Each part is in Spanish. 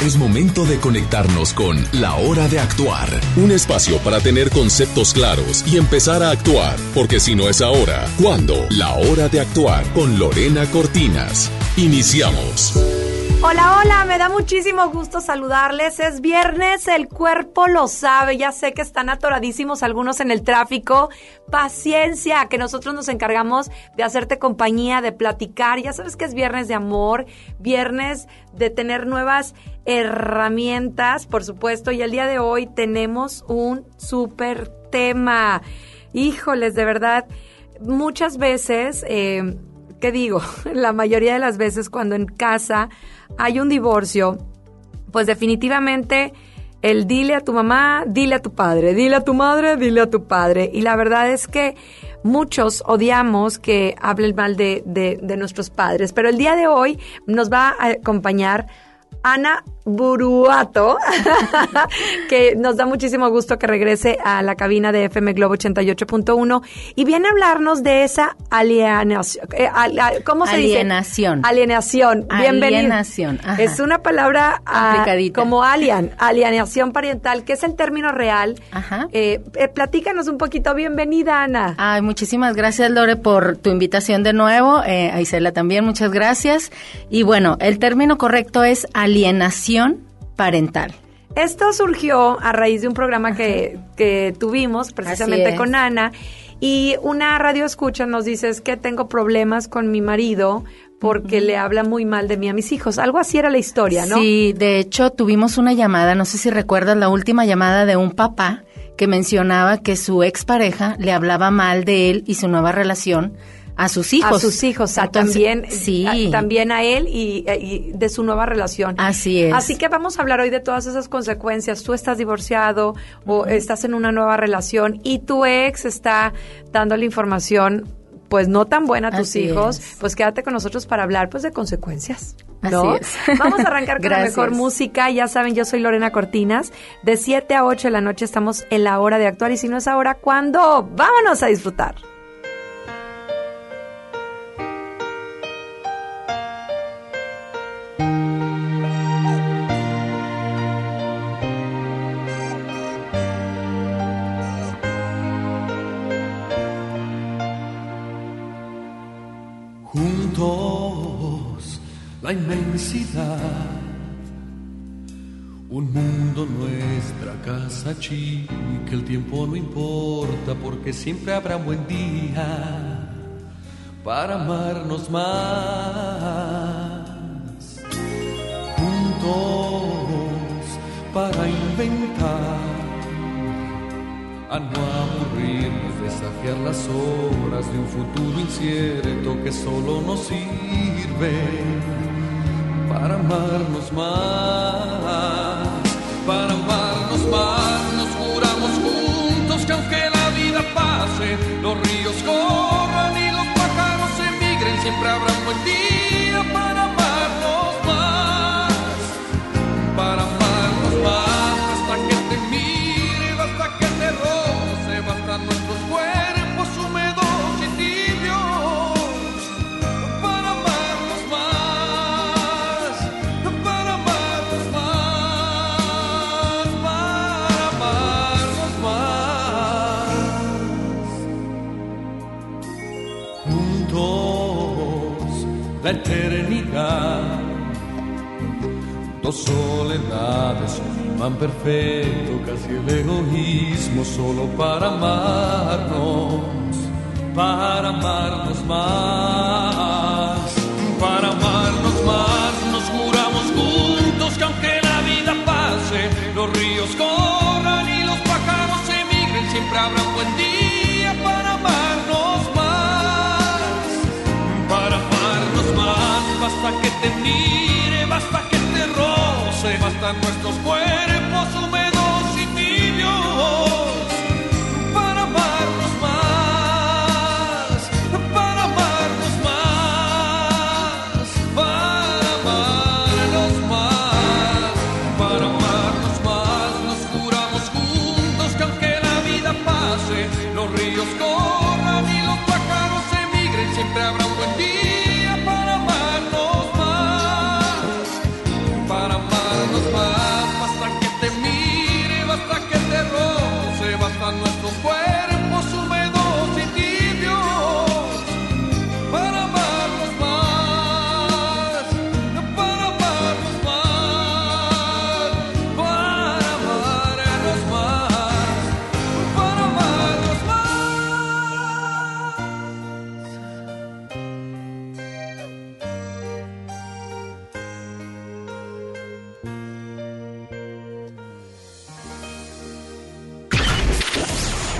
Es momento de conectarnos con La Hora de Actuar, un espacio para tener conceptos claros y empezar a actuar, porque si no es ahora, ¿cuándo? La Hora de Actuar con Lorena Cortinas. Iniciamos. Hola, hola, me da muchísimo gusto saludarles. Es viernes, el cuerpo lo sabe. Ya sé que están atoradísimos algunos en el tráfico. Paciencia, que nosotros nos encargamos de hacerte compañía, de platicar. Ya sabes que es viernes de amor, viernes de tener nuevas herramientas, por supuesto. Y el día de hoy tenemos un súper tema. Híjoles, de verdad, muchas veces... Eh, ¿qué digo? La mayoría de las veces cuando en casa hay un divorcio, pues definitivamente el dile a tu mamá, dile a tu padre, dile a tu madre, dile a tu padre. Y la verdad es que muchos odiamos que hablen mal de, de, de nuestros padres, pero el día de hoy nos va a acompañar Ana Buruato, que nos da muchísimo gusto que regrese a la cabina de FM Globo 88.1 y viene a hablarnos de esa alienación. Eh, ¿Cómo se alienación. dice? Alienación. Bienvenida. Alienación. Es una palabra ah, como alien, alienación parental, que es el término real. Ajá. Eh, eh, platícanos un poquito. Bienvenida, Ana. Ay, muchísimas gracias, Lore, por tu invitación de nuevo. A Isela también, muchas gracias. Y bueno, el término correcto es alienación parental. Esto surgió a raíz de un programa que, que, tuvimos precisamente con Ana y una radio escucha nos dice es que tengo problemas con mi marido porque le habla muy mal de mí a mis hijos. Algo así era la historia, ¿no? Sí, de hecho tuvimos una llamada, no sé si recuerdas la última llamada de un papá que mencionaba que su expareja le hablaba mal de él y su nueva relación a sus hijos. A sus hijos, a también, sí. también a él y, de su nueva relación. Así es. Así que vamos a hablar hoy de todas esas consecuencias. Tú estás divorciado o estás en una nueva relación y tu ex está dando la información pues no tan buena a tus hijos, pues quédate con nosotros para hablar pues de consecuencias. ¿no? Así es. Vamos a arrancar con la mejor música. Ya saben, yo soy Lorena Cortinas. De 7 a 8 de la noche estamos en la hora de actuar y si no es ahora, ¿cuándo? Vámonos a disfrutar. Un mundo nuestra casa chica, el tiempo no importa porque siempre habrá buen día para amarnos más. Juntos para inventar, a no aburrirnos, desafiar las horas de un futuro incierto que solo nos sirve para amarnos más, para amarnos más. Nos juramos juntos que aunque la vida pase, los ríos corran y los pájaros emigren, siempre habrá un buen día para imán perfecto, casi el egoísmo solo para amarnos, para amarnos más, para amarnos más, nos juramos juntos que aunque la vida pase, los ríos corran y los pájaros emigren, siempre habrá un buen día para amarnos más, para amarnos más, basta que te mire, basta que te roce, bastan nuestros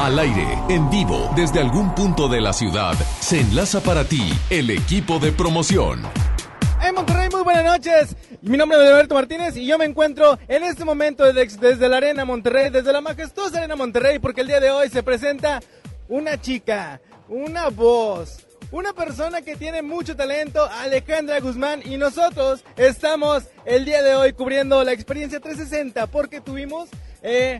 Al aire, en vivo, desde algún punto de la ciudad, se enlaza para ti el equipo de promoción. En Monterrey, muy buenas noches. Mi nombre es Alberto Martínez y yo me encuentro en este momento desde, la Arena Monterrey, desde la majestuosa Arena Monterrey, porque el día de hoy se presenta una chica, una voz, una persona que tiene mucho talento, Alejandra Guzmán, y nosotros estamos el día de hoy cubriendo la experiencia 360 porque tuvimos eh,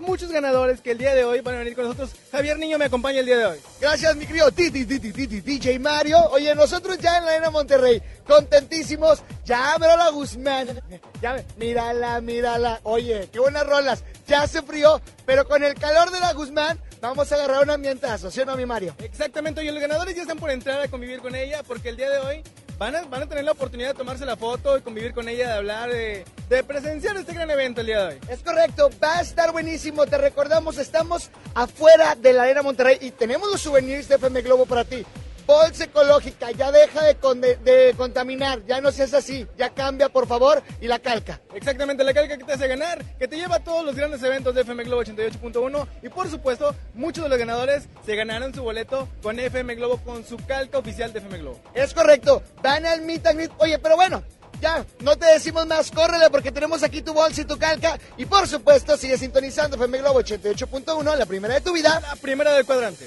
muchos ganadores que el día de hoy van a venir con nosotros. Javier Niño me acompaña el día de hoy. Gracias, mi querido Titi, Titi, Titi, DJ Mario. Oye, nosotros ya en la Arena Monterrey, contentísimos. Ya la Guzmán. Ya, mírala, mírala. Oye, qué buenas rolas. Ya hace frío, pero con el calor de la Guzmán vamos a agarrar un ambientazo, ¿sí o no, mi Mario? Exactamente, oye, los ganadores ya están por entrar a convivir con ella porque el día de hoy van a, tener la oportunidad de tomarse la foto, y convivir con ella, de hablar, de, de presenciar este gran evento el día de hoy. Es correcto, va a estar buenísimo. Te recordamos, estamos afuera de la Arena Monterrey y tenemos los souvenirs de FM Globo para ti bolsa ecológica, ya deja de, contaminar, ya no seas así, ya cambia por favor y la calca. Exactamente, la calca que te hace ganar, que te lleva a todos los grandes eventos de FM Globo 88.1 y por supuesto muchos de los ganadores se ganaron su boleto con FM Globo, con su calca oficial de FM Globo. Es correcto, van al Meet and Meet, oye, pero bueno, ya, no te decimos más, córrele porque tenemos aquí tu bolsa y tu calca. Y por supuesto, sigue sintonizando FM Globo 88.1, la primera de tu vida. La primera del cuadrante.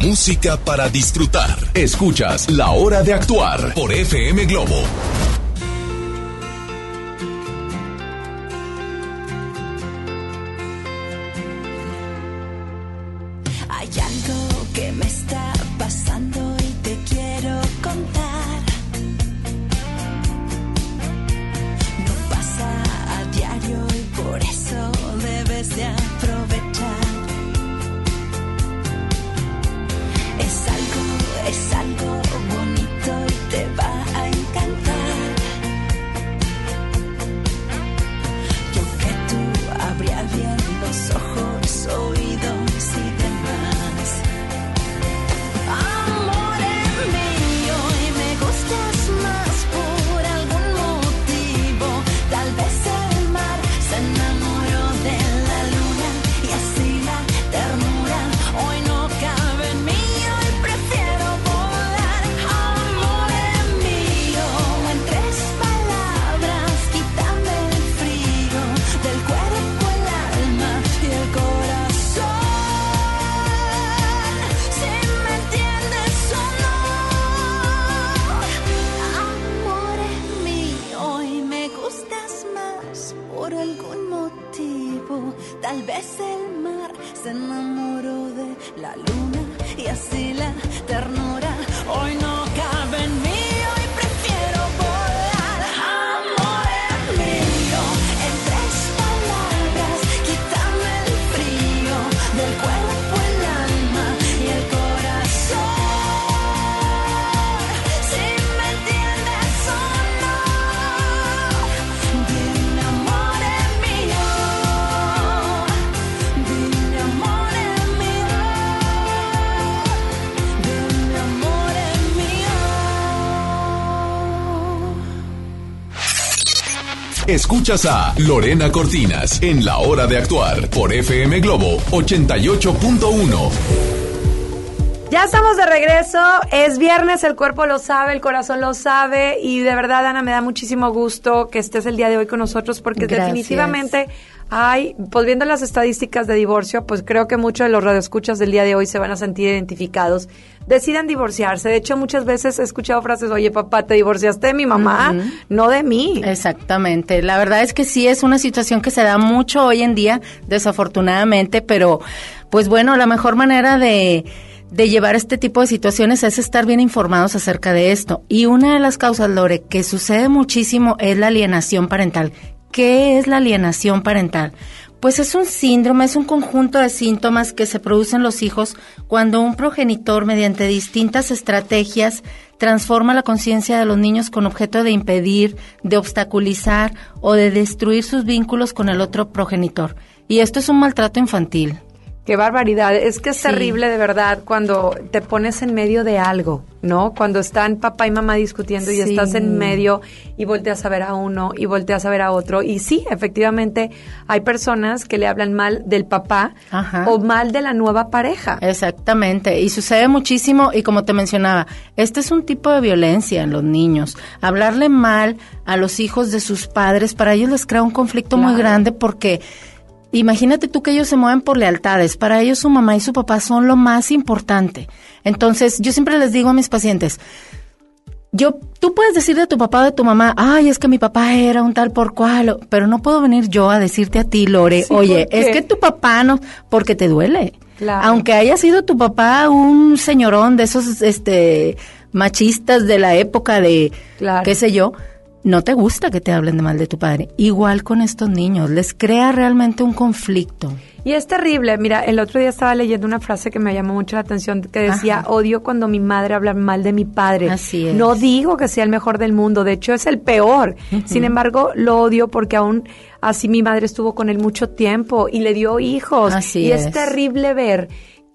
Música para disfrutar. Escuchas La Hora de Actuar por FM Globo. Hay algo que me Escuchas a Lorena Cortinas en La Hora de Actuar por FM Globo 88.1. Ya estamos de regreso, es viernes, el cuerpo lo sabe, el corazón lo sabe y de verdad Ana me da muchísimo gusto que estés el día de hoy con nosotros porque Gracias. definitivamente hay, pues viendo las estadísticas de divorcio, pues creo que muchos de los radioescuchas del día de hoy se van a sentir identificados. Deciden divorciarse, de hecho muchas veces he escuchado frases, oye papá, te divorciaste de mi mamá, no de mí. Exactamente. La verdad es que sí es una situación que se da mucho hoy en día, desafortunadamente, pero pues bueno, la mejor manera de, de llevar este tipo de situaciones es estar bien informados acerca de esto. Y una de las causas, Lore, que sucede muchísimo es la alienación parental. ¿Qué es la alienación parental? Pues es un síndrome, es un conjunto de síntomas que se producen los hijos cuando un progenitor, mediante distintas estrategias, transforma la conciencia de los niños con objeto de impedir, de obstaculizar o de destruir sus vínculos con el otro progenitor. Y esto es un maltrato infantil. Qué barbaridad. Es que es Sí. terrible de verdad cuando te pones en medio de algo, ¿no? Cuando están papá y mamá discutiendo y estás en medio y volteas a ver a uno y volteas a ver a otro. Y sí, efectivamente, hay personas que le hablan mal del papá Ajá. o mal de la nueva pareja. Exactamente, y sucede muchísimo y como te mencionaba, este es un tipo de violencia en los niños. Hablarle mal a los hijos de sus padres, para ellos les crea un conflicto muy grande porque imagínate tú que ellos se mueven por lealtades, para ellos su mamá y su papá son lo más importante. Entonces, yo siempre les digo a mis pacientes, yo, tú puedes decir de tu papá o de tu mamá, ay, es que mi papá era un tal por cual, pero no puedo venir yo a decirte a ti, Lore, Sí, oye, ¿por es que tu papá no, porque te duele. Claro. Aunque haya sido tu papá un señorón de esos, este, machistas de la época de, Claro. qué sé yo, no te gusta que te hablen de mal de tu padre. Igual con estos niños, les crea realmente un conflicto. Y es terrible. Mira, el otro día estaba leyendo una frase que me llamó mucho la atención que decía, Ajá. odio cuando mi madre habla mal de mi padre. Así es. No digo que sea el mejor del mundo, de hecho es el peor. Sin embargo, lo odio porque aún así mi madre estuvo con él mucho tiempo y le dio hijos. Así y es. es. terrible ver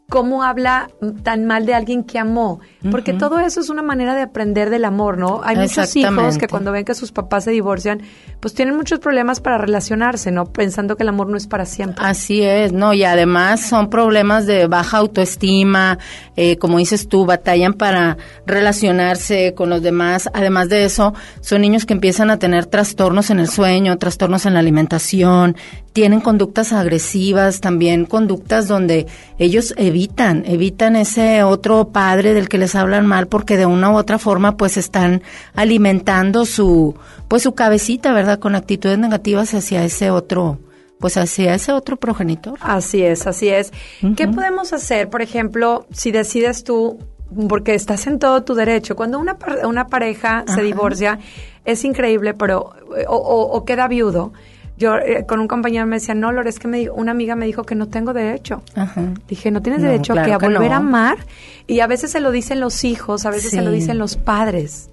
cómo habla tan mal de alguien que amó, porque todo eso es una manera de aprender del amor, ¿no? Hay muchos hijos que cuando ven que sus papás se divorcian, pues tienen muchos problemas para relacionarse, ¿no? Pensando que el amor no es para siempre. Así es, no, y además son problemas de baja autoestima, eh, como dices tú, batallan para relacionarse con los demás. Además de eso, son niños que empiezan a tener trastornos en el sueño, trastornos en la alimentación, tienen conductas agresivas, también conductas donde ellos evitan, evitan ese otro padre del que les hablan mal porque de una u otra forma pues están alimentando su pues su cabecita, ¿verdad? Con actitudes negativas hacia ese otro pues hacia ese otro progenitor. Así es, así es. ¿Qué podemos hacer, por ejemplo, si decides tú, porque estás en todo tu derecho, cuando una, una pareja se divorcia, es increíble, pero, o, o- o queda viudo. Yo eh, con un compañero me decía, no, Lore, es que me, una amiga me dijo que no tengo derecho. Ajá. Dije, no tienes No, derecho claro que a que volver no. a amar. Y a veces se lo dicen los hijos, a veces se lo dicen los padres.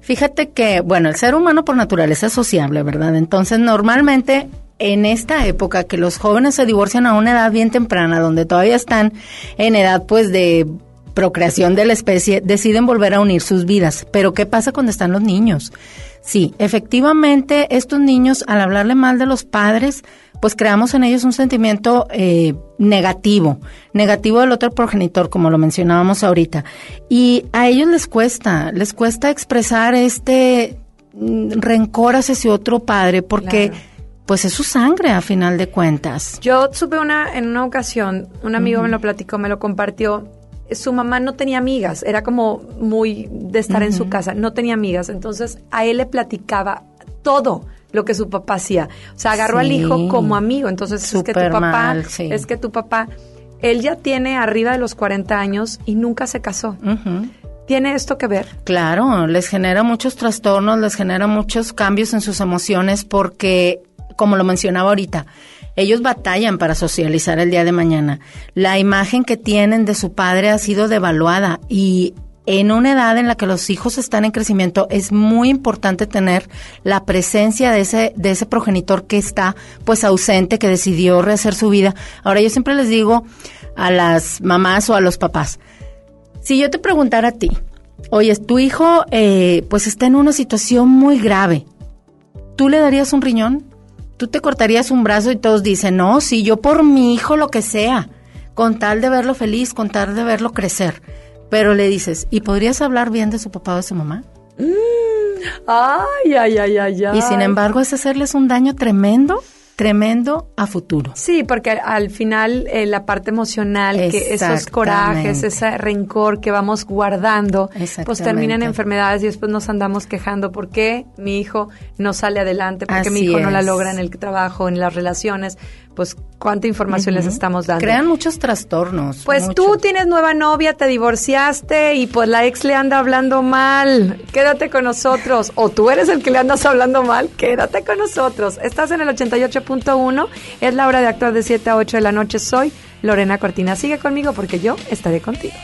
Fíjate que, bueno, el ser humano por naturaleza es sociable, ¿verdad? Entonces, normalmente en esta época que los jóvenes se divorcian a una edad bien temprana, donde todavía están en edad pues de procreación de la especie, deciden volver a unir sus vidas. Pero ¿qué pasa cuando están los niños? Sí, efectivamente, estos niños, al hablarle mal de los padres, pues creamos en ellos un sentimiento eh, negativo, negativo del otro progenitor, como lo mencionábamos ahorita. Y a ellos les cuesta, les cuesta expresar este mm, rencor hacia su otro padre, porque Claro. pues es su sangre a final de cuentas. Yo supe una, en una ocasión, un amigo me lo platicó, me lo compartió. Su mamá no tenía amigas, era como muy de estar en su casa, no tenía amigas. Entonces a él le platicaba todo lo que su papá hacía. O sea, agarró al hijo como amigo. Entonces es que tu papá, mal, sí. es que tu papá, él ya tiene arriba de los 40 años y nunca se casó. ¿Tiene esto que ver? Claro, les genera muchos trastornos, les genera muchos cambios en sus emociones porque, como lo mencionaba ahorita, ellos batallan para socializar el día de mañana. La imagen que tienen de su padre ha sido devaluada y en una edad en la que los hijos están en crecimiento es muy importante tener la presencia de ese de ese progenitor que está pues ausente, que decidió rehacer su vida. Ahora yo siempre les digo a las mamás o a los papás, si yo te preguntara a ti, oye, tu hijo eh, pues está en una situación muy grave, ¿tú le darías un riñón? ¿Tú te cortarías un brazo y todos dicen, no, sí, yo por mi hijo lo que sea, con tal de verlo feliz, con tal de verlo crecer? Pero le dices, ¿y podrías hablar bien de su papá o de su mamá? Ay, ay, ay, ay, ay. Y sin embargo es hacerles un daño tremendo, tremendo a futuro. Sí, porque al, al final eh, la parte emocional, que esos corajes, ese rencor que vamos guardando, pues terminan en enfermedades y después nos andamos quejando por qué mi hijo no sale adelante, por qué mi hijo no la logra en el trabajo, en las relaciones. Pues cuánta información les estamos dando. Crean muchos trastornos. Pues tú tienes nueva novia, te divorciaste y pues la ex le anda hablando mal. Quédate con nosotros. O tú eres el que le andas hablando mal, quédate con nosotros. Estás en el 88.1, es la hora de actuar de 7 a 8 de la noche. Soy Lorena Cortina. Sigue conmigo porque yo estaré contigo.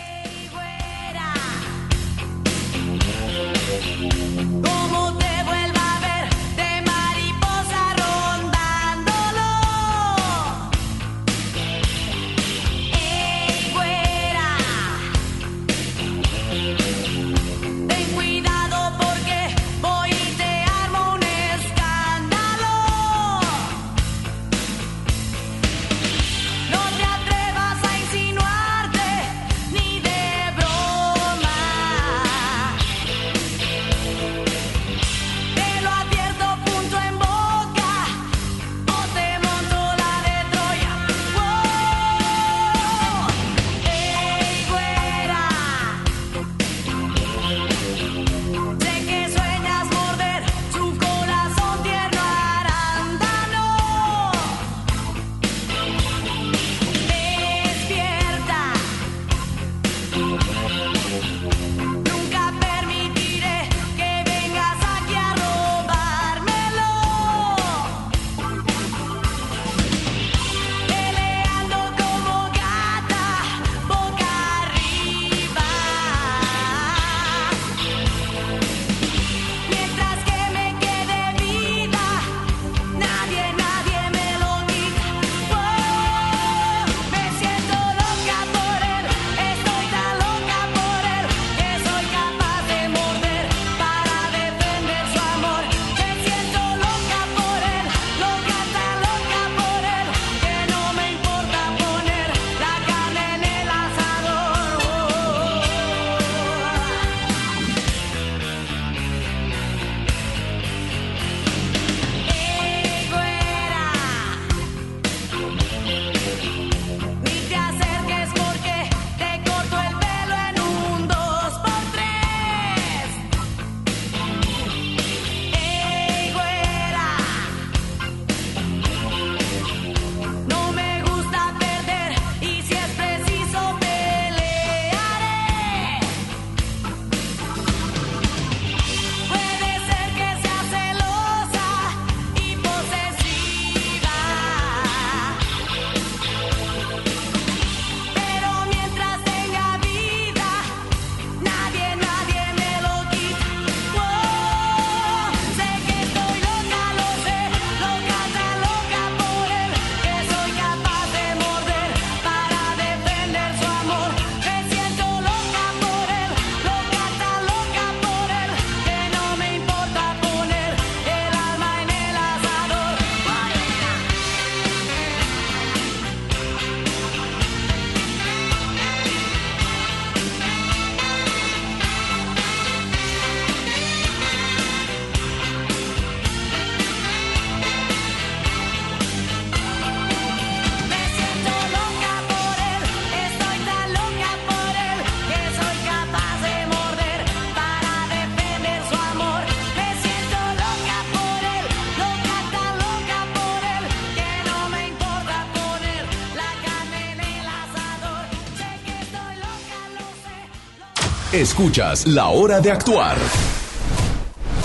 Escuchas La Hora de Actuar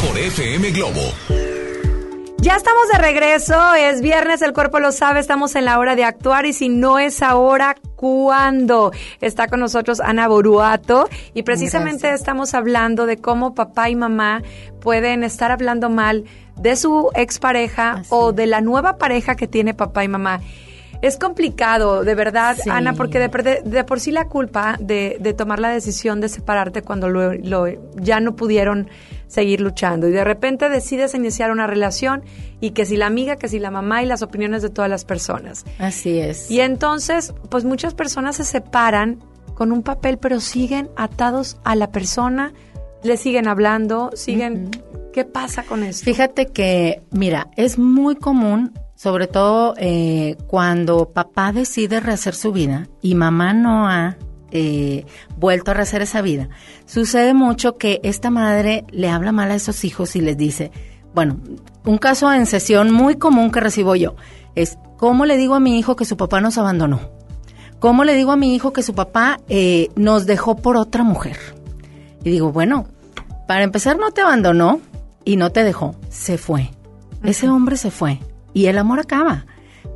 por FM Globo. Ya estamos de regreso, es viernes, el cuerpo lo sabe, estamos en la hora de actuar y si no es ahora, ¿cuándo? Está con nosotros Ana Boruato y precisamente estamos hablando de cómo papá y mamá pueden estar hablando mal de su expareja Así o de la nueva pareja que tiene papá y mamá. Es complicado, de verdad, Sí. Ana, porque de, de- de por sí la culpa de, de tomar la decisión de separarte cuando lo, lo- ya no pudieron seguir luchando y de repente decides iniciar una relación y que si la amiga, que si la mamá y las opiniones de todas las personas. Así es. Y entonces, pues muchas personas se separan con un papel, pero siguen atados a la persona, le siguen hablando, siguen... ¿Qué pasa con esto? Fíjate que, mira, es muy común, sobre todo eh, cuando papá decide rehacer su vida y mamá no ha eh, vuelto a rehacer esa vida. Sucede mucho que esta madre le habla mal a esos hijos y les dice, bueno, un caso en sesión muy común que recibo yo es, ¿cómo le digo a mi hijo que su papá nos abandonó? ¿Cómo le digo a mi hijo que su papá eh, nos dejó por otra mujer? Y digo, bueno, para empezar no te abandonó y no te dejó, se fue. Ese hombre se fue y el amor acaba.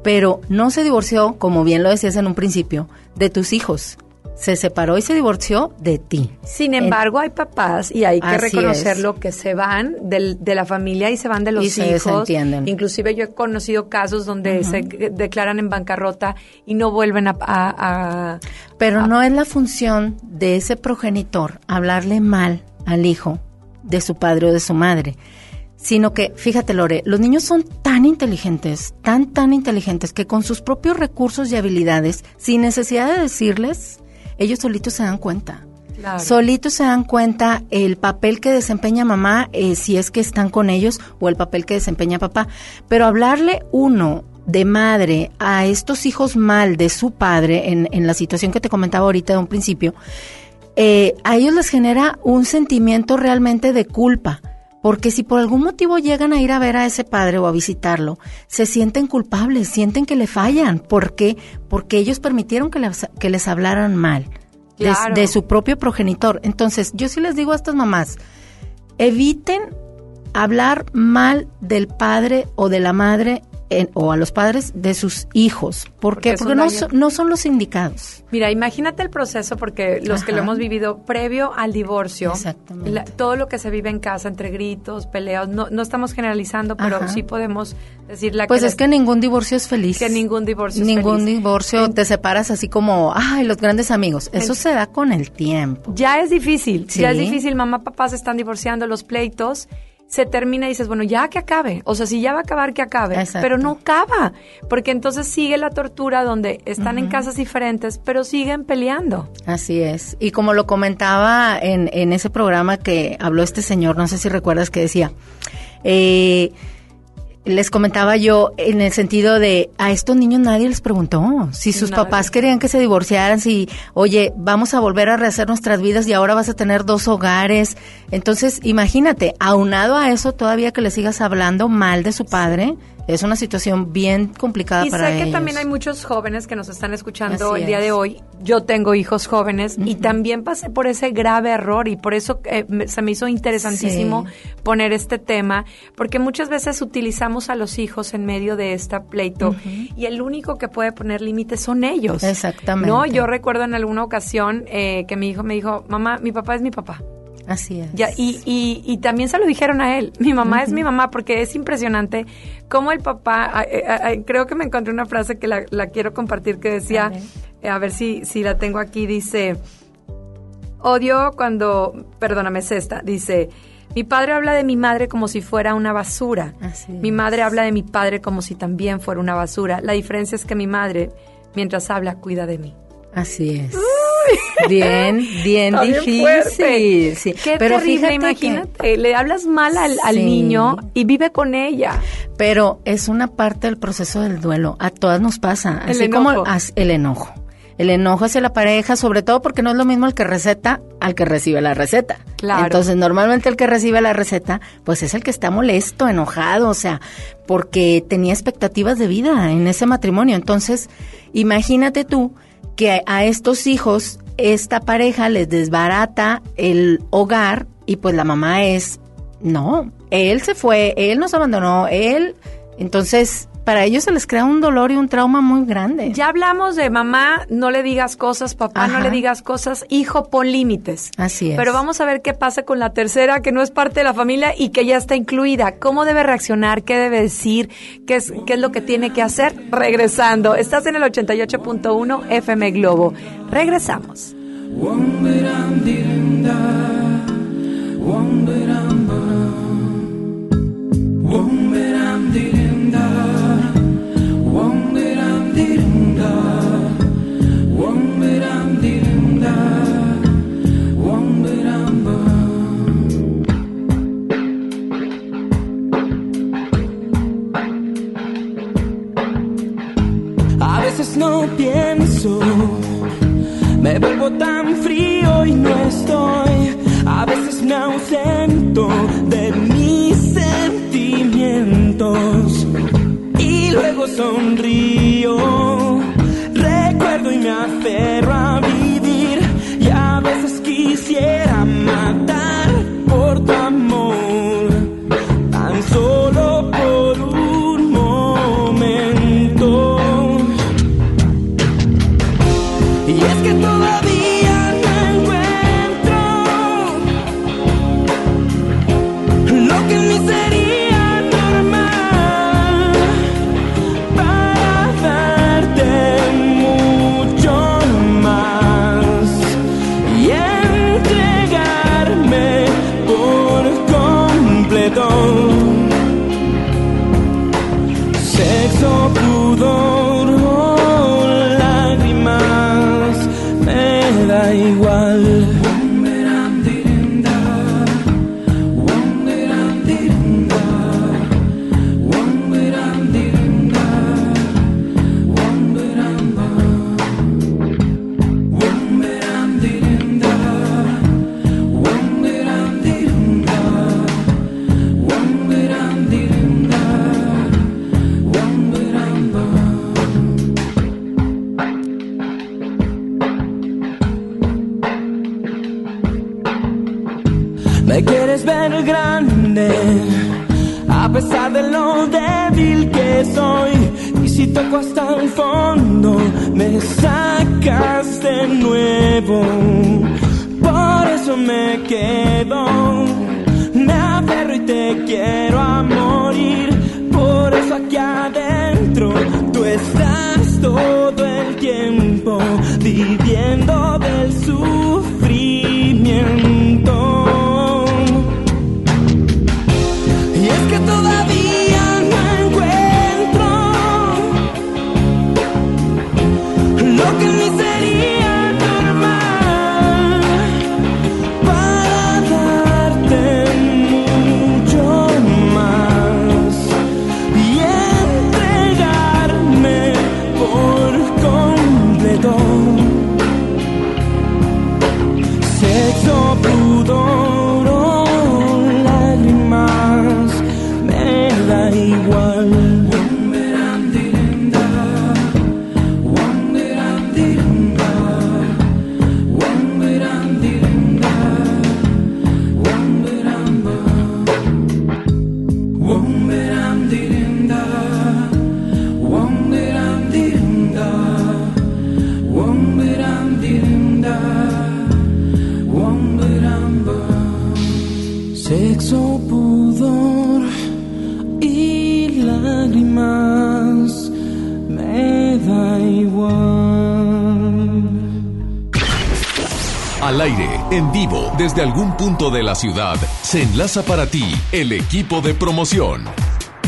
Pero no se divorció, como bien lo decías en un principio, de tus hijos. Se separó y se divorció de ti. Sin embargo, hay papás, y hay que Así reconocerlo, que se van del- de la familia y se van de los Y se hijos. desentienden. Inclusive yo he conocido casos donde se declaran en bancarrota y no vuelven a... a- a- Pero no es la función de ese progenitor hablarle mal al hijo de su padre o de su madre, sino que, fíjate Lore, los niños son tan inteligentes, tan, tan inteligentes, que con sus propios recursos y habilidades, sin necesidad de decirles, ellos solitos se dan cuenta. Claro. Solitos se dan cuenta el papel que desempeña mamá, eh, si es que están con ellos, o el papel que desempeña papá. Pero hablarle uno de madre a estos hijos mal de su padre, en, en la situación que te comentaba ahorita de un principio, eh, a ellos les genera un sentimiento realmente de culpa. Porque si por algún motivo llegan a ir a ver a ese padre o a visitarlo, se sienten culpables, sienten que le fallan. ¿Por qué? Porque ellos permitieron que les, que les hablaran mal de- su propio progenitor. Entonces, yo sí les digo a estas mamás, eviten hablar mal del padre o de la madre en- o a los padres de sus hijos. ¿Por Porque qué? es Porque no, daño. no son los indicados. Mira, imagínate el proceso, porque los que lo hemos vivido previo al divorcio, la- todo lo que se vive en casa entre gritos, peleas, no, no estamos generalizando, pero Ajá. sí podemos decir la Pues que es que ningún divorcio es feliz. que ningún divorcio es Ningún feliz. divorcio te separas así como, ay, los grandes amigos. Eso se da con el tiempo. Ya es difícil, ya es difícil, mamá, papá se están divorciando, los pleitos, se termina y dices, bueno, ya que acabe, o sea, si ya va a acabar, que acabe, Exacto. pero no acaba, porque entonces sigue la tortura donde están en casas diferentes, pero siguen peleando. Así es. Y como lo comentaba en, en ese programa que habló este señor, no sé si recuerdas que decía, eh, les comentaba yo en el sentido de a estos niños nadie les preguntó si sus Nadie. papás querían que se divorciaran, si, oye, vamos a volver a rehacer nuestras vidas y ahora vas a tener dos hogares. Entonces, imagínate, aunado a eso todavía que le sigas hablando mal de su padre, es una situación bien complicada Y para sé que ellos. también hay muchos jóvenes que nos están escuchando Así el día es. de hoy. Yo tengo hijos jóvenes y también pasé por ese grave error y por eso eh, me- se me hizo interesantísimo poner este tema, porque muchas veces utilizamos a los hijos en medio de este pleito y el único que puede poner límites son ellos. Exactamente. No, yo recuerdo en alguna ocasión eh, que mi hijo me dijo, mamá, mi papá es mi papá. Así es. Ya, y, y, y también se lo dijeron a él. Mi mamá es mi mamá porque es impresionante cómo el papá, a- a- a- creo que me encontré una frase que la, la quiero compartir que decía, A ver. eh, a ver si, si la tengo aquí, dice, odio cuando, perdóname, es esta, dice, mi padre habla de mi madre como si fuera una basura. Así mi es. madre habla de mi padre como si también fuera una basura. La diferencia es que mi madre, mientras habla, cuida de mí. Así es. Bien, bien Está difícil. sí. Qué pero terrible, fíjate que- imagínate, le hablas mal al, niño y vive con ella. pero es una parte del proceso del duelo. A todas nos pasa. El así enojo. como el enojo. El enojo hacia la pareja, sobre todo porque no es lo mismo el que receta al que recibe la receta. Claro. Entonces, normalmente el que recibe la receta, pues es el que está molesto, enojado, o sea, porque tenía expectativas de vida en ese matrimonio. Entonces, imagínate tú que a, estos hijos esta pareja les desbarata el hogar y pues la mamá es, no, él se fue, él nos abandonó, él, entonces para ellos se les crea un dolor y un trauma muy grande. Ya hablamos de mamá, no le digas cosas, papá, no le digas cosas, hijo, pon límites. Así es. Pero vamos a ver qué pasa con la tercera, que no es parte de la familia y que ya está incluida. ¿Cómo debe reaccionar? ¿Qué debe decir? ¿Qué es, qué es lo que tiene que hacer? Regresando. Estás en el 88.1 FM Globo. Regresamos. Veces no pienso, me vuelvo tan frío y no estoy. A veces me ausento de mis sentimientos y luego sonrío. Recuerdo y me aferro a vivir y a veces quisiera matar da punto de la ciudad, se enlaza para ti el equipo de promoción.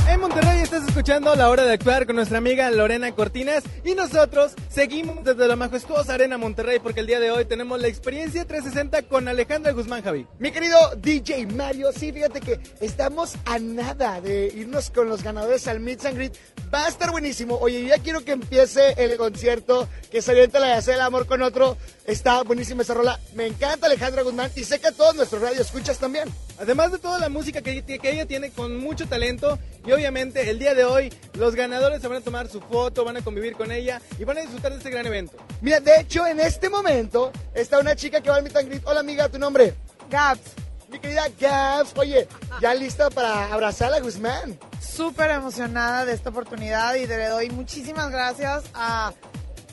En Monterrey estás escuchando La Hora de Actuar con nuestra amiga Lorena Cortinas y nosotros seguimos desde la majestuosa Arena Monterrey porque el día de hoy tenemos la experiencia 360 con Alejandra Guzmán Javi. Mi querido DJ Mario, sí, fíjate que estamos a nada de irnos con los ganadores al Meet and Greet. Va a estar buenísimo. Oye, ya quiero que empiece el concierto, que se la de hacer el amor con otro. Está buenísima esa rola. Me encanta Alejandra Guzmán y sé que a todos nuestros radio escuchas también. Además de toda la música que, que ella tiene con mucho talento y obviamente el día de hoy los ganadores se van a tomar su foto, van a convivir con ella y van a disfrutar de este gran evento. Mira, de hecho en este momento está una chica que va al meet and greet. Hola amiga, ¿tu nombre? Gabs. Mi querida Gabs, oye, ¿ya lista para abrazar a Guzmán? Súper emocionada de esta oportunidad y le doy muchísimas gracias a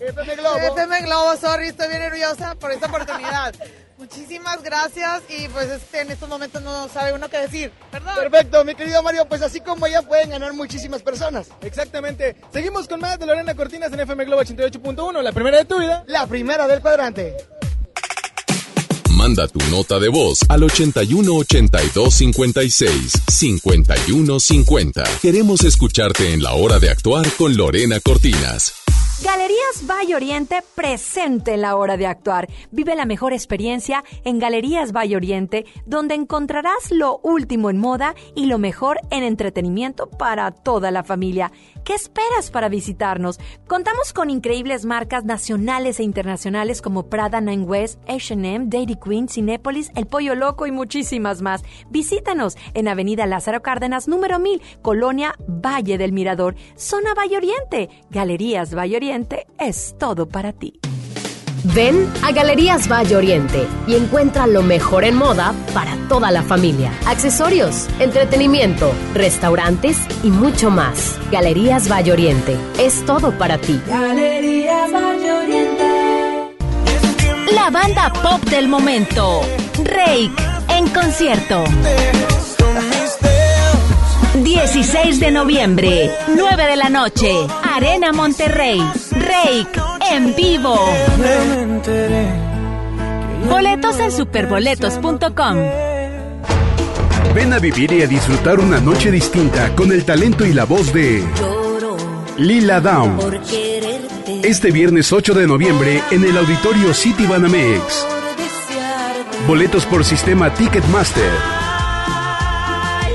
FM Globo. FM Globo, sorry, estoy bien nerviosa por esta oportunidad. Muchísimas gracias y pues este, en estos momentos no sabe uno qué decir. Perdón. Perfecto, mi querido Mario, pues así como ella pueden ganar muchísimas personas. Exactamente. Seguimos con más de Lorena Cortinas en FM Globo 88.1, la primera de tu vida. La primera del cuadrante. Manda tu nota de voz al 81 82 56 51 50. Queremos escucharte en la hora de actuar con Lorena Cortinas. Galerías Valle Oriente presente en la hora de actuar. Vive la mejor experiencia en Galerías Valle Oriente, donde encontrarás lo último en moda y lo mejor en entretenimiento para toda la familia. ¿Qué esperas para visitarnos? Contamos con increíbles marcas nacionales e internacionales como Prada Nine West, H&M, Dairy Queen, Cinépolis, El Pollo Loco y muchísimas más. Visítanos en Avenida Lázaro Cárdenas, número 1000, Colonia Valle del Mirador, zona Valle Oriente. Galerías Valle Oriente es todo para ti. Ven a Galerías Valle Oriente y encuentra lo mejor en moda para toda la familia. Accesorios, entretenimiento, restaurantes y mucho más. Galerías Valle Oriente es todo para ti. Galerías Valle Oriente. La banda pop del momento, Rake, en concierto. 16 de noviembre, 9 de la noche, Arena Monterrey, Rake, en vivo. Boletos en superboletos.com. Ven a vivir y a disfrutar una noche distinta con el talento y la voz de Lila Downs. Este viernes 8 de noviembre en el auditorio City Banamex. Boletos por sistema Ticketmaster.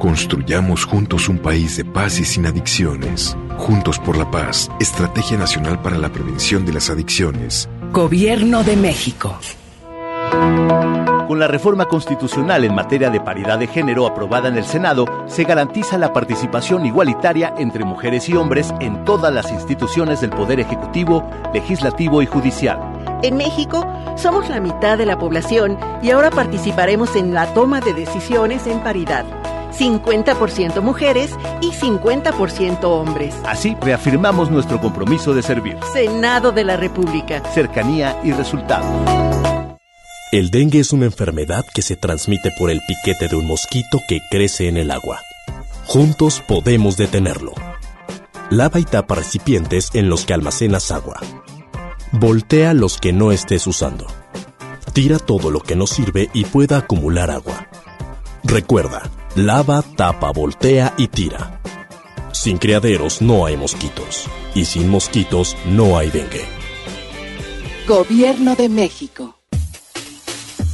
Construyamos juntos un país de paz y sin adicciones. Juntos por la paz, Estrategia Nacional para la Prevención de las Adicciones. Gobierno de México. Con la reforma constitucional en materia de paridad de género aprobada en el Senado, se garantiza la participación igualitaria entre mujeres y hombres en todas las instituciones del Poder Ejecutivo, Legislativo y Judicial. En México somos la mitad de la población y ahora participaremos en la toma de decisiones en paridad. 50% mujeres y 50% hombres. Así reafirmamos nuestro compromiso de servir. Senado de la República. Cercanía y resultado. El dengue es una enfermedad que se transmite por el piquete de un mosquito que crece en el agua. Juntos podemos detenerlo. Lava y tapa recipientes en los que almacenas agua. Voltea los que no estés usando. Tira todo lo que no sirve y pueda acumular agua. Recuerda, lava, tapa, voltea y tira. Sin criaderos no hay mosquitos. Y sin mosquitos no hay dengue. Gobierno de México.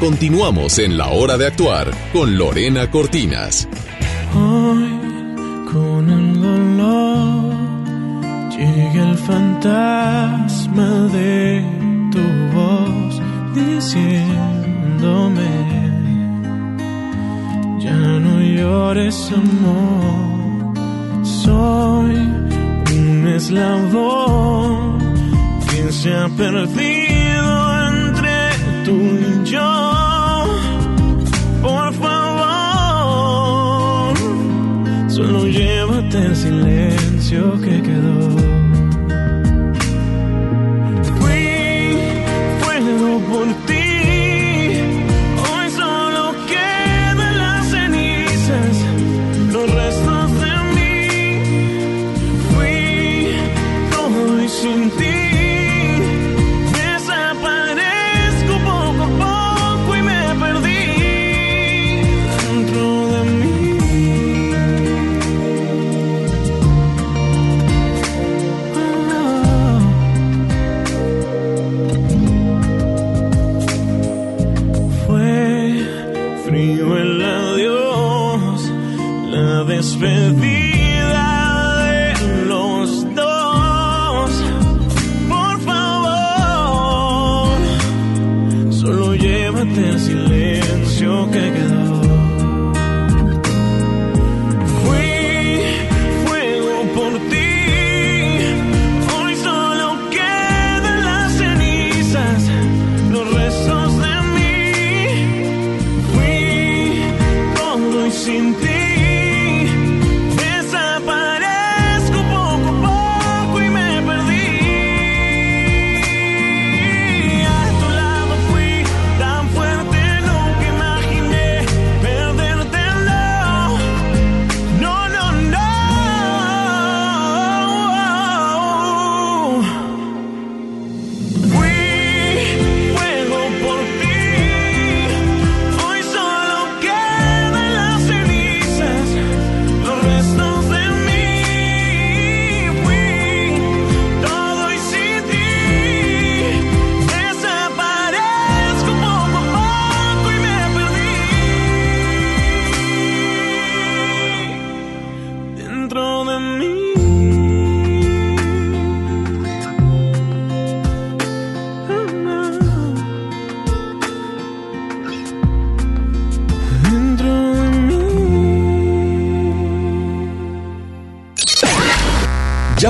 Continuamos en la hora de actuar con Lorena Cortinas. Hoy con el dolor llega el fantasma de tu voz diciéndome ya no llores amor soy un eslabón que se ha perdido tú y yo por favor solo llévate el silencio que quedó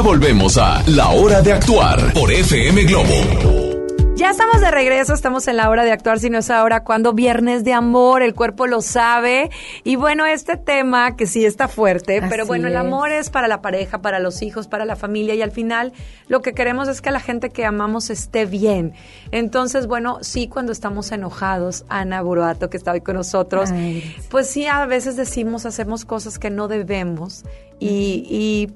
volvemos a La Hora de Actuar por FM Globo. Ya estamos de regreso, estamos en la hora de actuar, si no es ahora, cuando viernes de amor, el cuerpo lo sabe. Y bueno, este tema que sí está fuerte, pero bueno, el amor es para la pareja, para los hijos, para la familia y al final lo que queremos es que la gente que amamos esté bien. Entonces, bueno, sí, cuando estamos enojados, Ana Buruato, que está hoy con nosotros, Ay, pues sí, a veces decimos, hacemos cosas que no debemos y... y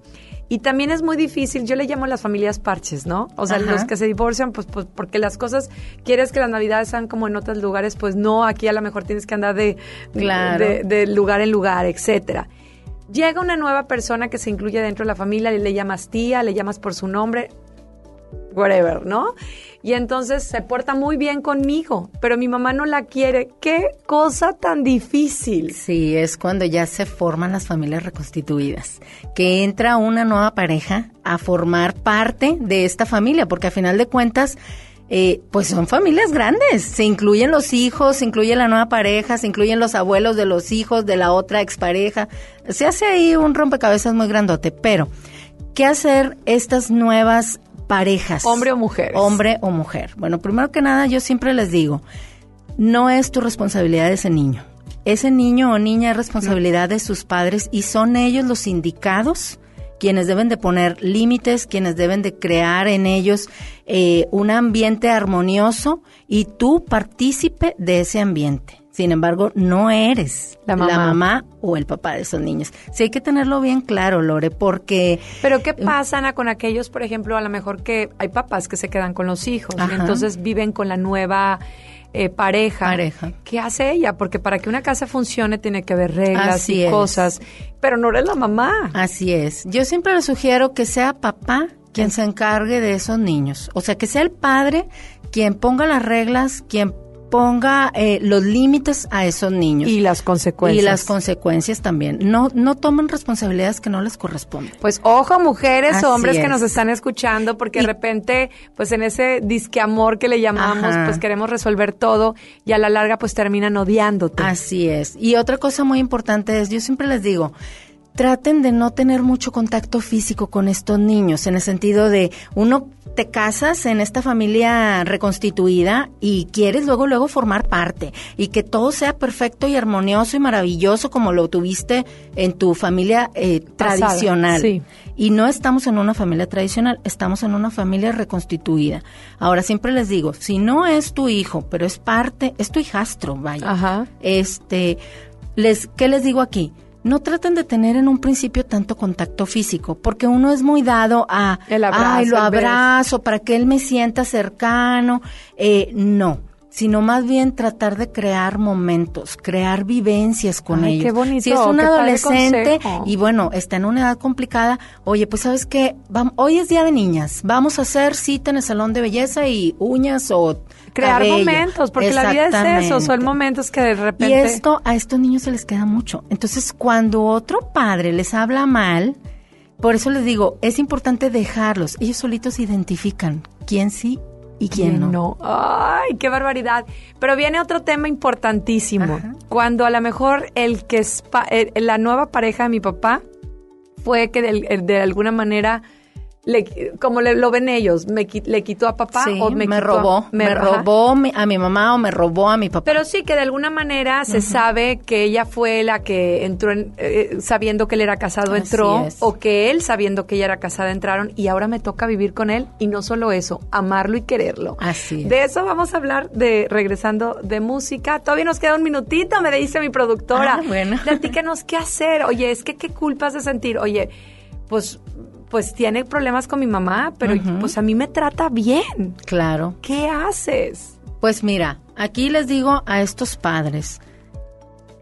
y también es muy difícil, yo le llamo a las familias parches, ¿no? O sea, Ajá. los que se divorcian, pues, pues porque las cosas, quieres que las navidades sean como en otros lugares, pues no, aquí a lo mejor tienes que andar de, Claro. de, de lugar en lugar, etcétera. Llega una nueva persona que se incluye dentro de la familia, le, le llamas tía, le llamas por su nombre, whatever, ¿no? Y entonces se porta muy bien conmigo, pero mi mamá no la quiere. ¡Qué cosa tan difícil! Sí, es cuando ya se forman las familias reconstituidas, que entra una nueva pareja a formar parte de esta familia, porque a final de cuentas, eh, pues son familias grandes, se incluyen los hijos, se incluye la nueva pareja, se incluyen los abuelos de los hijos de la otra expareja, se hace ahí un rompecabezas muy grandote, pero ¿qué hacer estas nuevas parejas? Hombre o mujer. Hombre o mujer. Bueno, primero que nada, yo siempre les digo, no es tu responsabilidad ese niño. Ese niño o niña es responsabilidad de sus padres y son ellos los indicados quienes deben de poner límites, quienes deben de crear en ellos eh, un ambiente armonioso y tú partícipe de ese ambiente. Sin embargo, no eres la mamá. o el papá de esos niños. Sí hay que tenerlo bien claro, Lore, porque... Pero ¿qué pasa, Ana, con aquellos, por ejemplo, a lo mejor que hay papás que se quedan con los hijos y entonces viven con la nueva eh, pareja. Pareja. ¿Qué hace ella? Porque para que una casa funcione tiene que haber reglas y cosas, pero no eres la mamá. Así es. Yo siempre le sugiero que sea papá quien se encargue de esos niños. O sea, que sea el padre quien ponga las reglas, quien ponga eh, los límites a esos niños. Y las consecuencias. Y las consecuencias también. No, no tomen responsabilidades que no les corresponden. Pues ojo, mujeres, hombres que nos están escuchando, porque de repente, pues en ese disque amor que le llamamos, pues queremos resolver todo y a la larga pues terminan odiándote. Así es. Y otra cosa muy importante es, yo siempre les digo, traten de no tener mucho contacto físico con estos niños, en el sentido de uno te casas en esta familia reconstituida y quieres luego luego formar parte y que todo sea perfecto y armonioso y maravilloso como lo tuviste en tu familia eh, tradicional. Y no estamos en una familia tradicional, estamos en una familia reconstituida. Ahora siempre les digo, si no es tu hijo, pero es parte, es tu hijastro, vaya. Este, les, ¿qué les digo aquí? No traten de tener en un principio tanto contacto físico, porque uno es muy dado a, el abrazo, ay, lo abrazo para que él me sienta cercano. Eh, no, sino más bien tratar de crear momentos, crear vivencias con Ay, ellos. Qué bonito, si es un adolescente y bueno, está en una edad complicada, oye, pues sabes qué, Vam- hoy es día de niñas, vamos a hacer cita en el salón de belleza y uñas o Crear momentos, porque la vida es eso, son momentos que de Y repente... esto a estos niños se les queda mucho. Entonces, cuando otro padre les habla mal, por eso les digo, es importante dejarlos. Ellos solitos identifican quién sí y quién no. Ay, qué barbaridad. Pero viene otro tema importantísimo. Cuando a lo mejor el que es pa- el- la nueva pareja de mi papá fue que de, el- de alguna manera le, como le- lo ven ellos, me, le quitó a papá Sí, o me, me, quitó- robó, me, ajá. robó a mi mamá o me robó a mi papá. Pero sí que de alguna manera se sabe que ella fue la que entró en- eh, sabiendo que él era casado, Así entró, es. o que él sabiendo que ella era casada entraron y ahora me toca vivir con él y no solo eso, amarlo y quererlo. Así es. De eso vamos a hablar de regresando de música. Todavía nos queda un minutito, me dice mi productora. Ah, bueno. Platícanos qué hacer. Oye, es que qué culpas de sentir. Oye, pues pues tiene problemas con mi mamá, pero pues a mí me trata bien. Claro. ¿Qué haces? Pues mira, aquí les digo a estos padres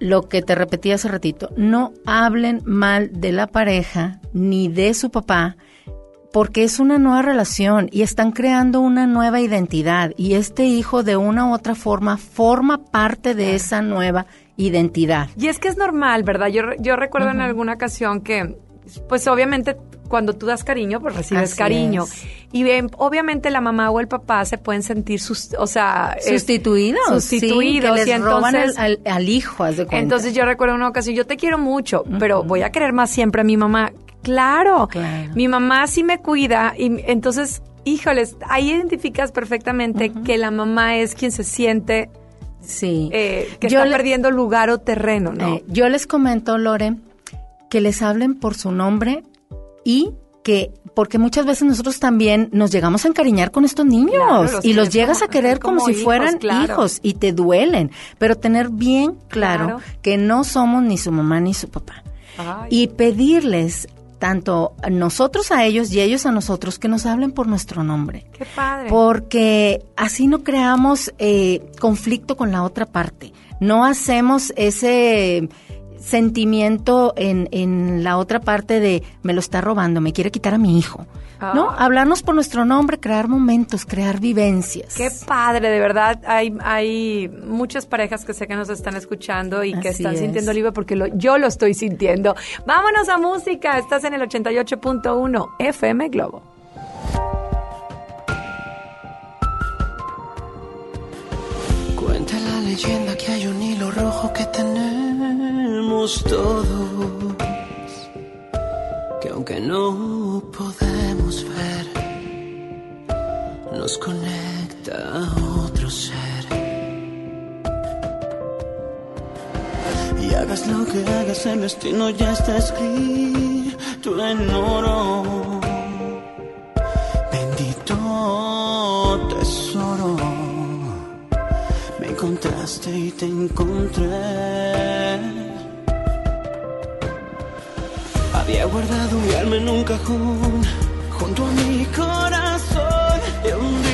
lo que te repetí hace ratito, no hablen mal de la pareja ni de su papá porque es una nueva relación y están creando una nueva identidad y este hijo de una u otra forma forma parte de esa nueva identidad. Y es que es normal, ¿verdad? Yo, yo recuerdo en alguna ocasión que, pues obviamente cuando tú das cariño, pues recibes Así cariño. es. Y bien, obviamente la mamá o el papá se pueden sentir, sus, o sea... es- Sustituidos, Sustituidos. sí, que les y roban entonces, al, al- al hijo, haz de cuenta. entonces yo recuerdo una ocasión, yo te quiero mucho, pero voy a querer más siempre a mi mamá. Claro, mi mamá sí me cuida y entonces, híjoles, ahí identificas perfectamente que la mamá es quien se siente sí. eh, que Yo está le- perdiendo lugar o terreno, ¿no? Eh, yo les comento, Lore, que les hablen por su nombre y que, porque muchas veces nosotros también nos llegamos a encariñar con estos niños Claro, los y los llegas como- a querer como, como si hijos, fueran claro. hijos y te duelen, pero tener bien claro, Claro. que no somos ni su mamá ni su papá Ay. y pedirles tanto nosotros a ellos y ellos a nosotros que nos hablen por nuestro nombre. Qué padre. Porque así no creamos eh, conflicto con la otra parte. No hacemos ese sentimiento en, en la otra parte de me lo está robando, me quiere quitar a mi hijo. ¿No? Ah. Hablarnos por nuestro nombre, crear momentos, crear vivencias. Qué padre, de verdad. Hay, hay muchas parejas que sé que nos están escuchando y que están es. sintiendo alivio porque lo- yo lo estoy sintiendo. Vámonos a música. Estás en el 88.1 FM Globo. Leyenda que hay un hilo rojo que tenemos todos, que aunque no podemos ver, nos conecta a otro ser. Hagas lo que hagas, el destino ya está escrito en oro. Bendito tesoro. Me y te encontré. Había guardado mi alma en un cajón junto a mi corazón un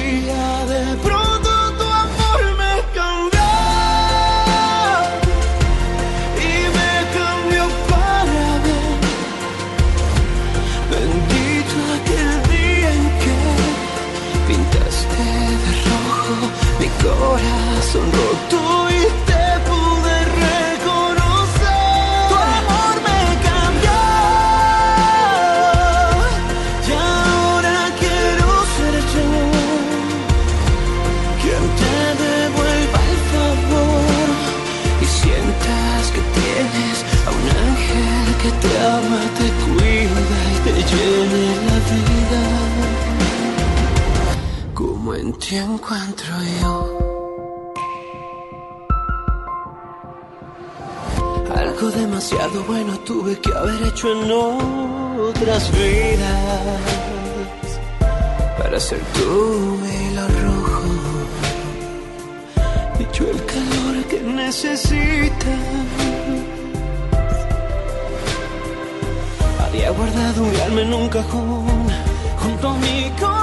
Ti encuentro yo. Algo demasiado bueno tuve que haber hecho en otras vidas para ser tu hilo rojo y yo el calor que necesitas. Había guardado mi alma en un cajón junto a mi corazón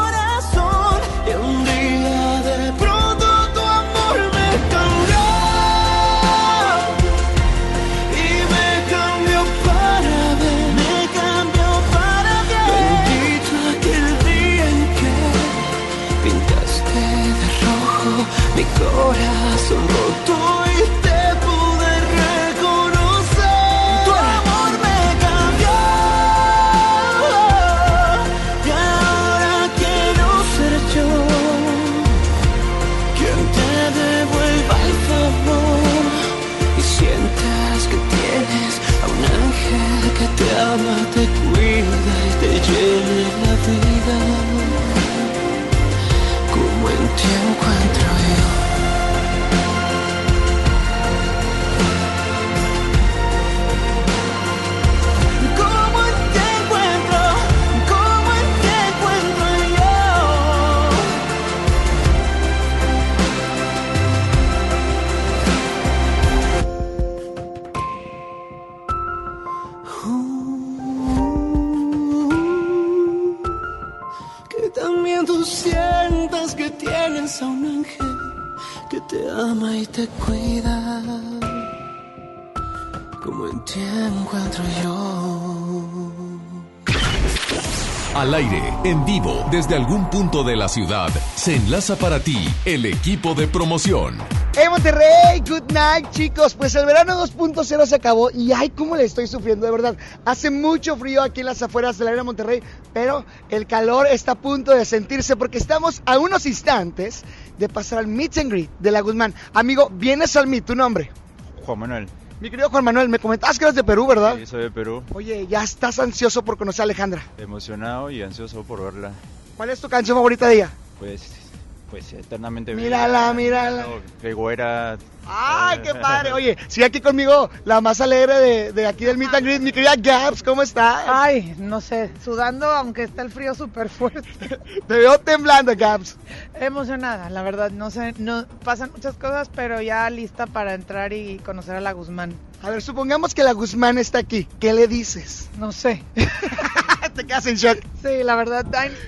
vivo, desde algún punto de la ciudad, se enlaza para ti el equipo de promoción. ¡Hey Monterrey! Good night, chicos. Pues el verano 2.0 se acabó y ay, cómo le estoy sufriendo, de verdad. Hace mucho frío aquí en las afueras de la arena Monterrey, pero el calor está a punto de sentirse porque estamos a unos instantes de pasar al meet and greet de la Guzmán. Amigo, vienes al meet, tu nombre. Juan Manuel. Mi querido Juan Manuel, me comentabas que eres de Perú, ¿verdad? Sí, soy de Perú. Oye, ya estás ansioso por conocer a Alejandra. Emocionado y ansioso por verla. ¿Cuál es tu canción favorita de ella? Pues, pues eternamente Mírala, mírala. Que güera. ¡Ay, qué padre! Oye, sigue aquí conmigo la más alegre de, de aquí del Meet and Greet, mi querida Gaps, ¿cómo estás? Ay, no sé, sudando aunque está el frío súper fuerte. Te veo temblando, Gaps. Emocionada, la verdad, no sé, no pasan muchas cosas, pero ya lista para entrar y conocer a la Guzmán. A ver, supongamos que la Guzmán está aquí. ¿Qué le dices? No sé. Te quedas en shock. Sí, la verdad,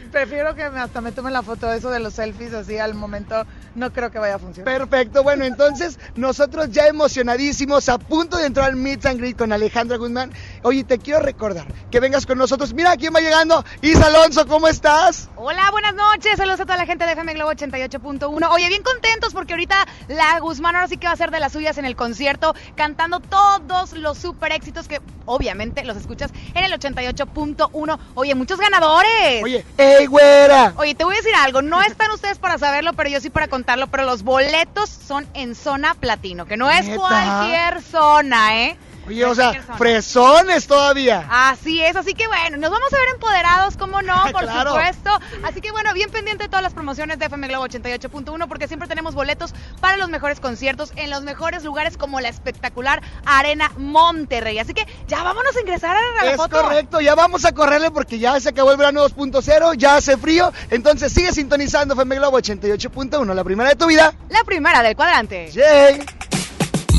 prefiero que hasta me tomen la foto de eso de los selfies así al momento. No creo que vaya a funcionar. Perfecto, bueno, entonces nosotros ya emocionadísimos, a punto de entrar al Meet and Greet con Alejandra Guzmán. Oye, te quiero recordar que vengas con nosotros. Mira quién va llegando. Isa Alonso, ¿cómo estás? Hola, buenas noches. Saludos a toda la gente de FM Globo 88.1. Oye, bien contentos porque ahorita la Guzmán ahora sí que va a ser de las suyas en el concierto, cantando todos los super éxitos que obviamente los escuchas en el 88.1. Oye, muchos ganadores. Oye, ¡ey, güera! Oye, te voy a decir algo. No están ustedes para saberlo, pero yo sí para contarlo. Pero los boletos son en zona platino, que no es ¿Neta? cualquier zona, ¿eh? Oye, o sea, fresones todavía. Así es, así que bueno, nos vamos a ver empoderados, ¿cómo no? Por Claro. supuesto. Así que bueno, bien pendiente de todas las promociones de FM Globo 88.1 porque siempre tenemos boletos para los mejores conciertos en los mejores lugares como la espectacular Arena Monterrey. Así que ya vámonos a ingresar a la Es foto. correcto, ya vamos a correrle porque ya se acabó el verano 2.0, ya hace frío, entonces sigue sintonizando FM Globo 88.1, la primera de tu vida. La primera del cuadrante. Yay.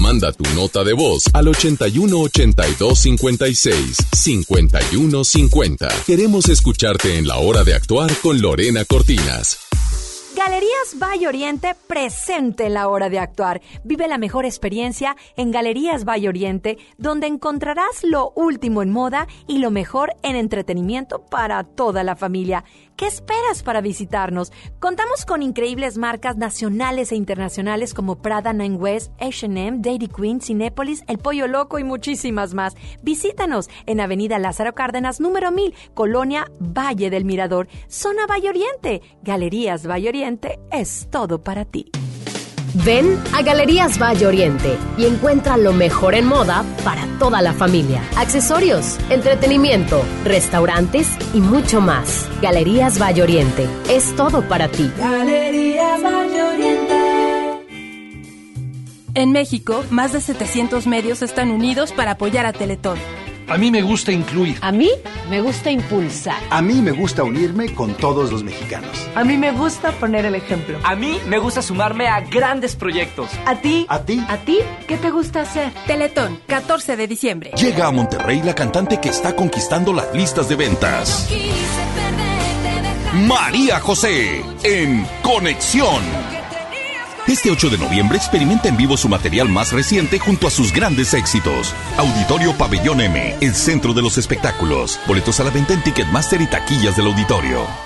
Manda tu nota de voz al 81 82 56 51 50. Queremos escucharte en la hora de actuar con Lorena Cortinas. Galerías Valle Oriente presente en la hora de actuar. Vive la mejor experiencia en Galerías Valle Oriente, donde encontrarás lo último en moda y lo mejor en entretenimiento para toda la familia. ¿Qué esperas para visitarnos? Contamos con increíbles marcas nacionales e internacionales como Prada Nine West, H&M, Dairy Queen, Cinépolis, El Pollo Loco y muchísimas más. Visítanos en Avenida Lázaro Cárdenas, número 1000, Colonia Valle del Mirador, zona Valle Oriente. Galerías Valle Oriente es todo para ti. Ven a Galerías Valle Oriente y encuentra lo mejor en moda para toda la familia. Accesorios, entretenimiento, restaurantes y mucho más. Galerías Valle Oriente es todo para ti. Galerías Valle Oriente. En México, más de 700 medios están unidos para apoyar a Teletón. A mí me gusta incluir. A mí me gusta impulsar. A mí me gusta unirme con todos los mexicanos. A mí me gusta poner el ejemplo. A mí me gusta sumarme a grandes proyectos. ¿A ti? ¿A ti? ¿A ti? ¿Qué te gusta hacer? Teletón, 14 de diciembre. Llega a Monterrey la cantante que está conquistando las listas de ventas. María José en Conexión. Este 8 de noviembre experimenta en vivo su material más reciente junto a sus grandes éxitos. Auditorio Pabellón M, el centro de los espectáculos. Boletos a la venta en Ticketmaster y taquillas del auditorio.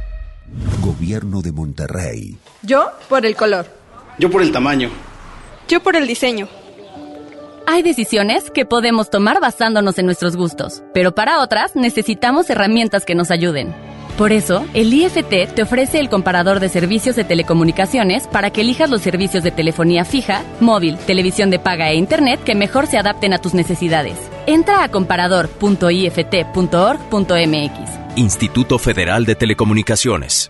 Gobierno de Monterrey. Yo por el color. Yo por el tamaño. Yo por el diseño. Hay decisiones que podemos tomar basándonos en nuestros gustos, pero para otras necesitamos herramientas que nos ayuden. Por eso, el IFT te ofrece el comparador de servicios de telecomunicaciones para que elijas los servicios de telefonía fija, móvil, televisión de paga e internet que mejor se adapten a tus necesidades. Entra a comparador.ift.org.mx. Instituto Federal de Telecomunicaciones.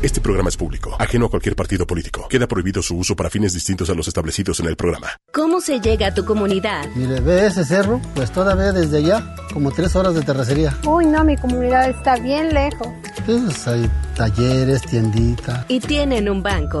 Este programa es público, ajeno a cualquier partido político. Queda prohibido su uso para fines distintos a los establecidos en el programa. ¿Cómo se llega a tu comunidad? Mire, ve ese cerro, pues todavía desde allá, como tres horas de terracería. Uy, no, mi comunidad está bien lejos. Pues hay talleres, tiendita. Y tienen un banco.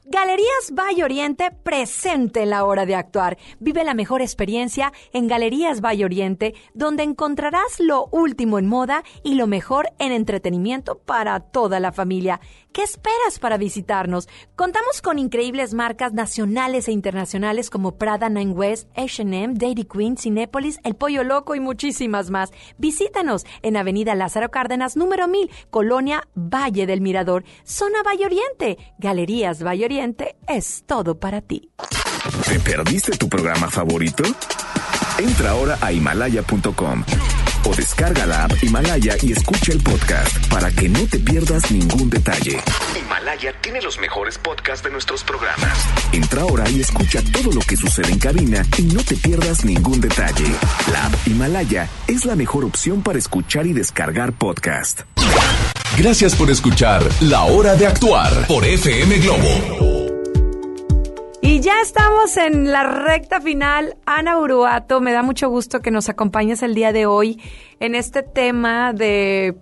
Galerías Valle Oriente presente en la hora de actuar. Vive la mejor experiencia en Galerías Valle Oriente, donde encontrarás lo último en moda y lo mejor en entretenimiento para toda la familia. ¿Qué esperas para visitarnos? Contamos con increíbles marcas nacionales e internacionales como Prada Nine West, H&M, Dairy Queen, Cinépolis, El Pollo Loco y muchísimas más. Visítanos en Avenida Lázaro Cárdenas, número 1000, Colonia Valle del Mirador, zona Valle Oriente. Galerías Valle Oriente es todo para ti. ¿Te perdiste tu programa favorito? Entra ahora a himalaya.com o descarga la app Himalaya y escucha el podcast para que no te pierdas ningún detalle. Himalaya tiene los mejores podcasts de nuestros programas. Entra ahora y escucha todo lo que sucede en cabina y no te pierdas ningún detalle. La app Himalaya es la mejor opción para escuchar y descargar podcast. Gracias por escuchar La Hora de Actuar por FM Globo. Y ya estamos en la recta final. Ana Uruato, me da mucho gusto que nos acompañes el día de hoy en este tema de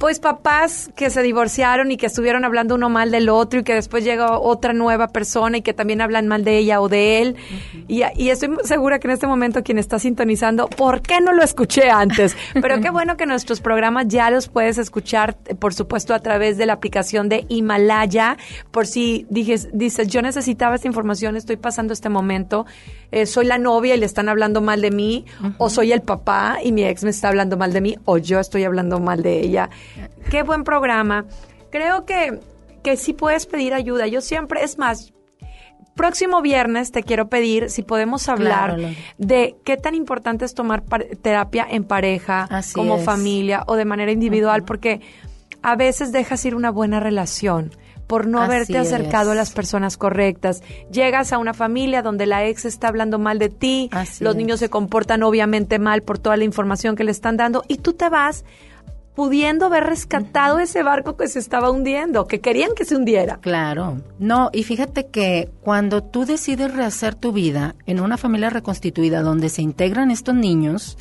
pues papás que se divorciaron y que estuvieron hablando uno mal del otro y que después llega otra nueva persona y que también hablan mal de ella o de él. y, y, estoy segura que en este momento quien está sintonizando, ¿por qué no lo escuché antes? Pero qué bueno que nuestros programas ya los puedes escuchar, por supuesto, a través de la aplicación de Himalaya. Por si dices, dices yo necesitaba esta información, estoy pasando este momento, eh, soy la novia y le están hablando mal de mí, o soy el papá y mi ex me está hablando mal de mí, o yo estoy hablando mal de ella. Qué buen programa. Creo que, que sí puedes pedir ayuda. Yo siempre, es más, próximo viernes te quiero pedir si podemos hablar de qué tan importante es tomar terapia en pareja, como familia o de manera individual, porque a veces dejas ir una buena relación por no haberte acercado a las personas correctas. Llegas a una familia donde la ex está hablando mal de ti, los niños se comportan obviamente mal por toda la información que le están dando y tú te vas pudiendo haber rescatado ese barco que se estaba hundiendo, que querían que se hundiera. Claro. No, y fíjate que cuando tú decides rehacer tu vida en una familia reconstituida donde se integran estos niños,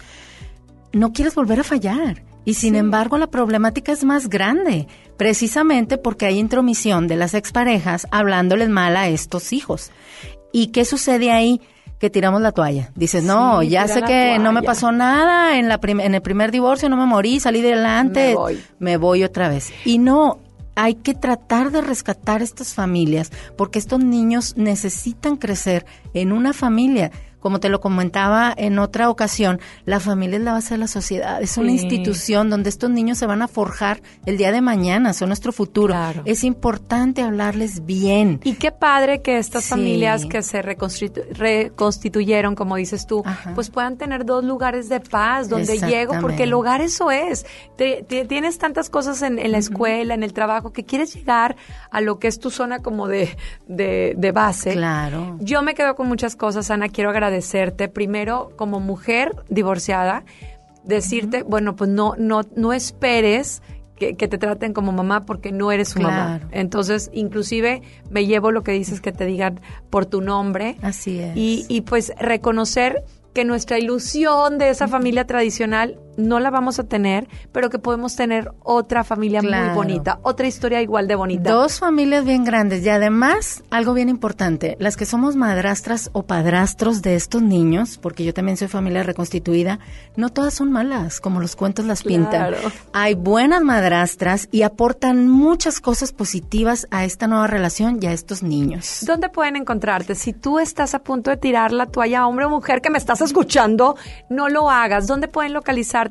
no quieres volver a fallar. Y sin embargo, la problemática es más grande, precisamente porque hay intromisión de las exparejas hablándoles mal a estos hijos. ¿Y qué sucede ahí? Que tiramos la toalla. Dices, no, ya sé que no me pasó nada en, la en el primer divorcio, no me morí, salí de adelante, me voy. otra vez. Y no, hay que tratar de rescatar estas familias porque estos niños necesitan crecer en una familia como te lo comentaba en otra ocasión, la familia es la base de la sociedad, es una institución donde estos niños se van a forjar el día de mañana, son nuestro futuro. Es importante hablarles bien. Y qué padre que estas familias que se reconstituyeron, como dices tú, pues puedan tener dos lugares de paz donde llego, porque el hogar eso es. tienes tantas cosas en, la escuela, en el trabajo, que quieres llegar a lo que es tu zona como de, de, de base. Claro. Yo me quedo con muchas cosas, Ana, quiero agradecer agradecerte primero como mujer divorciada, decirte, bueno, pues no, no, no esperes que, te traten como mamá porque no eres su mamá. Entonces, inclusive me llevo lo que dices que te digan por tu nombre. Así es. Y, y pues reconocer que nuestra ilusión de esa familia tradicional no la vamos a tener, pero que podemos tener otra familia muy bonita, otra historia igual de bonita. Dos familias bien grandes y además algo bien importante, las que somos madrastras o padrastros de estos niños, porque yo también soy familia reconstituida, no todas son malas, como los cuentos las pintan. Hay buenas madrastras y aportan muchas cosas positivas a esta nueva relación y a estos niños. ¿Dónde pueden encontrarte? Si tú estás a punto de tirar la toalla, hombre o mujer que me estás escuchando, no lo hagas. ¿Dónde pueden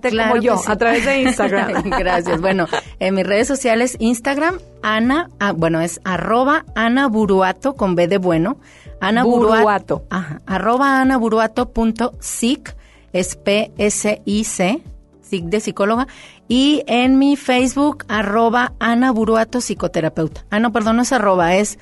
como yo, a través de Instagram. Gracias. Bueno, en mis redes sociales, Instagram, Ana, ah, bueno, es arroba Ana Buruato con B de bueno. Ana Buruato. Ajá, arroba Ana Buruato punto sic, es P-S-I-C, SIC de psicóloga. Y en mi Facebook, arroba Ana Buruato psicoterapeuta. Ah, no, perdón, no es arroba, es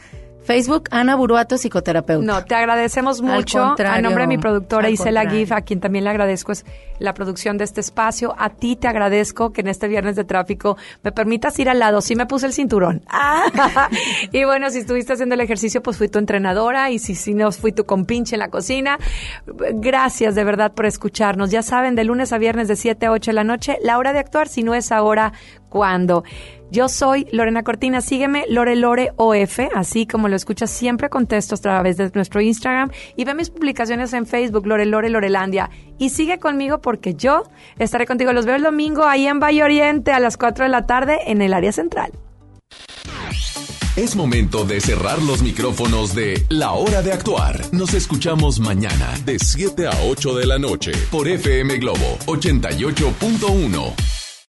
Facebook, Ana Buruato, psicoterapeuta. No, te agradecemos mucho. A nombre de mi productora Isela Gif, a quien también le agradezco es la producción de este espacio. A ti te agradezco que en este viernes de tráfico me permitas ir al lado. Sí me puse el cinturón. y bueno, si estuviste haciendo el ejercicio, pues fui tu entrenadora. Y si, si no, fui tu compinche en la cocina. Gracias de verdad por escucharnos. Ya saben, de lunes a viernes de 7 a 8 de la noche, la hora de actuar, si no es ahora, ¿cuándo? Yo soy Lorena Cortina, sígueme Lore Lore OF, así como lo escuchas, siempre contesto a través de nuestro Instagram y ve mis publicaciones en Facebook, Lore Lore Lorelandia. Y sigue conmigo porque yo estaré contigo. Los veo el domingo ahí en Valle Oriente a las 4 de la tarde en el área central. Es momento de cerrar los micrófonos de La Hora de Actuar. Nos escuchamos mañana de 7 a 8 de la noche por FM Globo 88.1.